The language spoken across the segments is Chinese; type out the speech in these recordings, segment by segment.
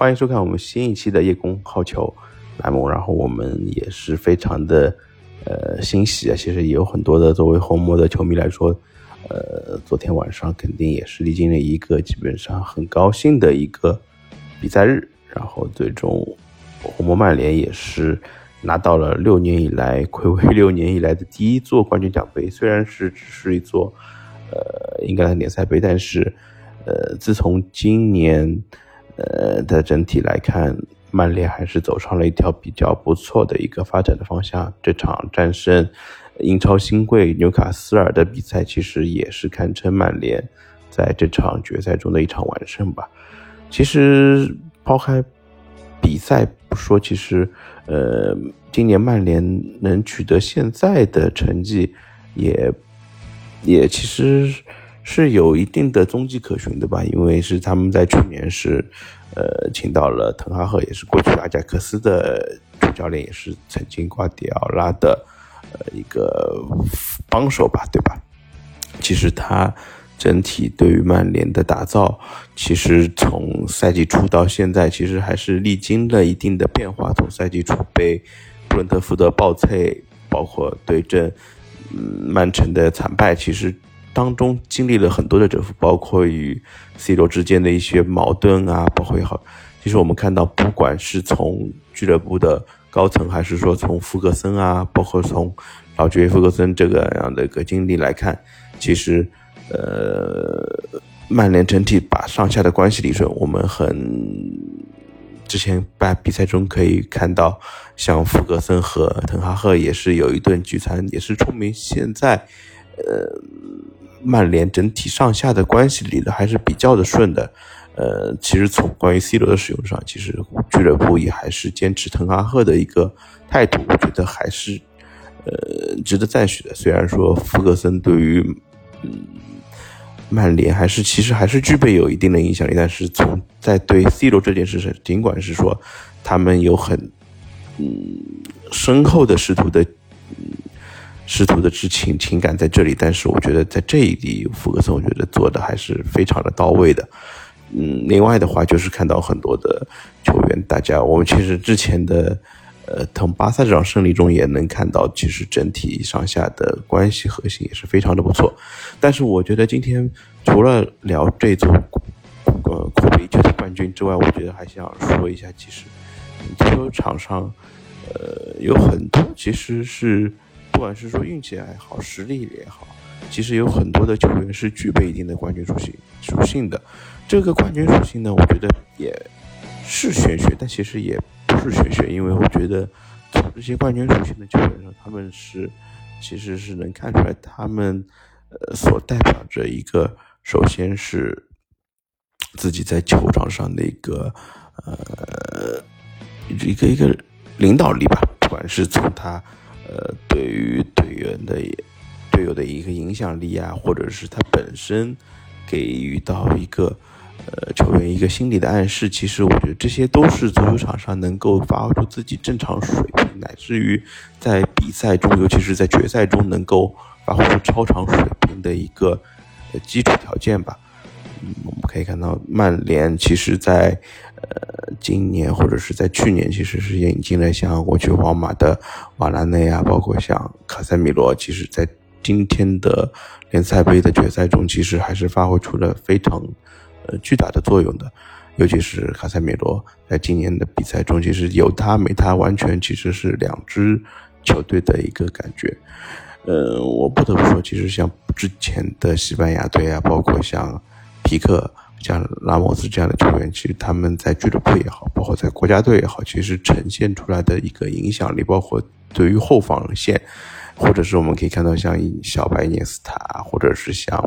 欢迎收看我们新一期的叶公好球栏目。然后我们也是非常的呃欣喜啊，其实也有很多的作为红魔的球迷来说，呃，昨天晚上肯定也是历经了一个基本上很高兴的一个比赛日。然后最终红魔曼联也是拿到了六年以来暌违六年以来的第一座冠军奖杯，虽然是只是一座呃英格兰联赛杯，但是。呃，自从今年，呃的整体来看，曼联还是走上了一条比较不错的一个发展的方向。这场战胜英超新贵纽卡斯尔的比赛，其实也是堪称曼联在这场决赛中的一场完胜吧。其实抛开比赛不说，其实呃，今年曼联能取得现在的成绩，也也其实。是有一定的踪迹可循的吧，因为是他们在去年是，呃，请到了滕哈赫，也是过去阿贾克斯的主教练，也是曾经瓜迪奥拉的，呃，一个帮手吧，对吧？其实他整体对于曼联的打造，其实从赛季初到现在，其实还是历经了一定的变化。从赛季初被布伦特福德爆脆，包括对阵曼城的惨败，其实。当中经历了很多的折服，包括与 C 罗之间的一些矛盾啊，包括也好，其实我们看到，不管是从俱乐部的高层，还是说从福格森啊，包括从老爵爷福格森这个样的一个经历来看，其实，呃，曼联整体把上下的关系理顺，我们很之前在比赛中可以看到，像福格森和滕哈赫也是有一顿聚餐，也是说明现在，呃。曼联整体上下的关系理的还是比较的顺的，呃，其实从关于 C 罗的使用上，其实俱乐部也还是坚持滕哈赫的一个态度，我觉得还是呃值得赞许的。虽然说福格森对于嗯曼联还是其实还是具备有一定的影响力，但是从在对 C 罗这件事上，尽管是说他们有很嗯深厚的师徒的嗯。师徒的知情情感在这里，但是我觉得在这一里，福格森我觉得做的还是非常的到位的。嗯，另外的话就是看到很多的球员，大家我们其实之前的呃，从巴萨这场胜利中也能看到，其实整体上下的关系核心也是非常的不错。但是我觉得今天除了聊这组呃苦比球的冠军之外，我觉得还想说一下，其实足球场上呃有很多其实是。不管是说运气也好，实力也好，其实有很多的球员是具备一定的冠军属性属性的。这个冠军属性呢，我觉得也是玄学，但其实也不是玄学，因为我觉得从这些冠军属性的球员上，他们是其实是能看出来，他们呃所代表着一个，首先是自己在球场上的一个呃一个一个领导力吧，不管是从他。呃，对于队员的队友的一个影响力啊，或者是他本身给予到一个呃球员一个心理的暗示，其实我觉得这些都是足球场上能够发挥出自己正常水平，乃至于在比赛中，尤其是在决赛中能够发挥出超常水平的一个基础条件吧。嗯，我们可以看到曼联其实，在呃今年或者是在去年，其实是引进了像过去皇马的瓦拉内啊，包括像卡塞米罗，其实在今天的联赛杯的决赛中，其实还是发挥出了非常呃巨大的作用的。尤其是卡塞米罗在今年的比赛中，其实有他没他，完全其实是两支球队的一个感觉。呃，我不得不说，其实像之前的西班牙队啊，包括像。皮克像拉莫斯这样的球员，其实他们在俱乐部也好，包括在国家队也好，其实呈现出来的一个影响力，包括对于后防线，或者是我们可以看到像小白涅斯塔，或者是像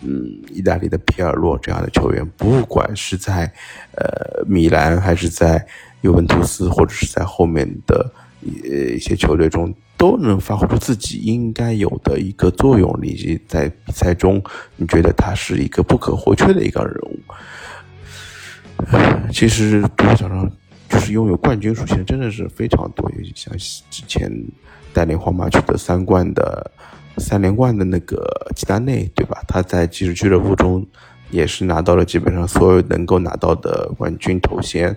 嗯意大利的皮尔洛这样的球员，不管是在呃米兰还是在尤文图斯，或者是在后面的呃一些球队中。都能发挥出自己应该有的一个作用，以及在比赛中，你觉得他是一个不可或缺的一个人物。其实足球场上就是拥有冠军属性真的是非常多，尤其像之前带领皇马取得三冠的三连冠的那个吉达内，对吧？他在其实俱乐部中也是拿到了基本上所有能够拿到的冠军头衔。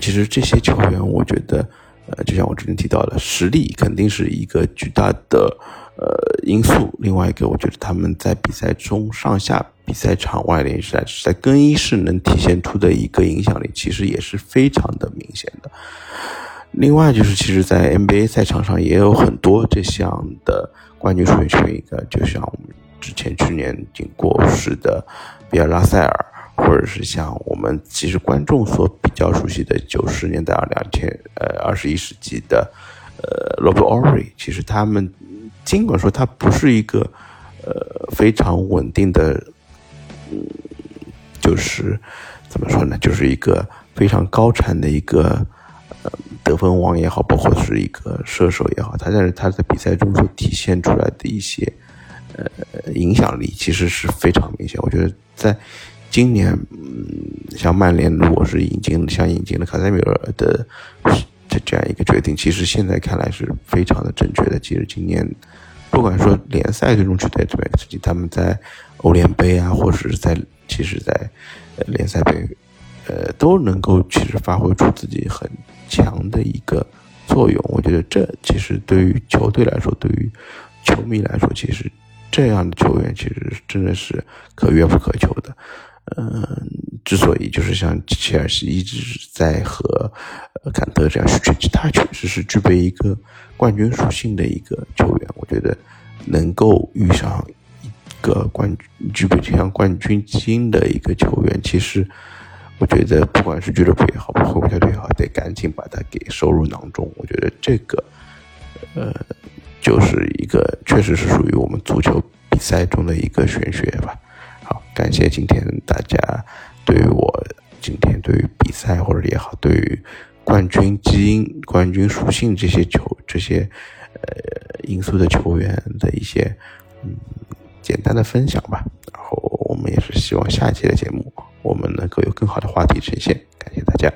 其实这些球员，我觉得，呃，就像我之前提到的，实力肯定是一个巨大的呃因素。另外一个，我觉得他们在比赛中上下比赛场外联赛在更衣室能体现出的一个影响力，其实也是非常的明显的。另外就是，其实，在 NBA 赛场上也有很多这项的冠军数据球员，一个就像我们之前去年已经过世的比尔拉塞尔。或者是像我们其实观众所较熟悉的九十年代、两千呃二十一世纪的呃 Rob Ory，其实他们尽管说他不是一个呃非常稳定的，嗯，就是怎么说呢，就是一个非常高产的一个呃得分王也好，包括是一个射手也好，他但是他在比赛中所体现出来的一些呃影响力，其实是非常明显。我觉得在今年，嗯，像曼联如果是引进像引进了卡塞米尔的这这样一个决定，其实现在看来是非常的正确的。其实今年，不管说联赛最终取得这么一个成绩，他们在欧联杯啊，或者是在其实，在联赛杯，呃，都能够其实发挥出自己很强的一个作用。我觉得这其实对于球队来说，对于球迷来说，其实这样的球员其实真的是可遇不可求的。嗯，之所以就是像切尔西一直在和坎特这样去取他确实是具备一个冠军属性的一个球员。我觉得能够遇上一个冠军具备这样冠军基因的一个球员，其实我觉得不管是俱乐部也好，包括国家队也好，得赶紧把他给收入囊中。我觉得这个呃，就是一个确实是属于我们足球比赛中的一个玄学吧。好，感谢今天大家对于我今天对于比赛或者也好，对于冠军基因、冠军属性这些球这些呃因素的球员的一些嗯简单的分享吧。然后我们也是希望下一期的节目我们能够有更好的话题呈现。感谢大家。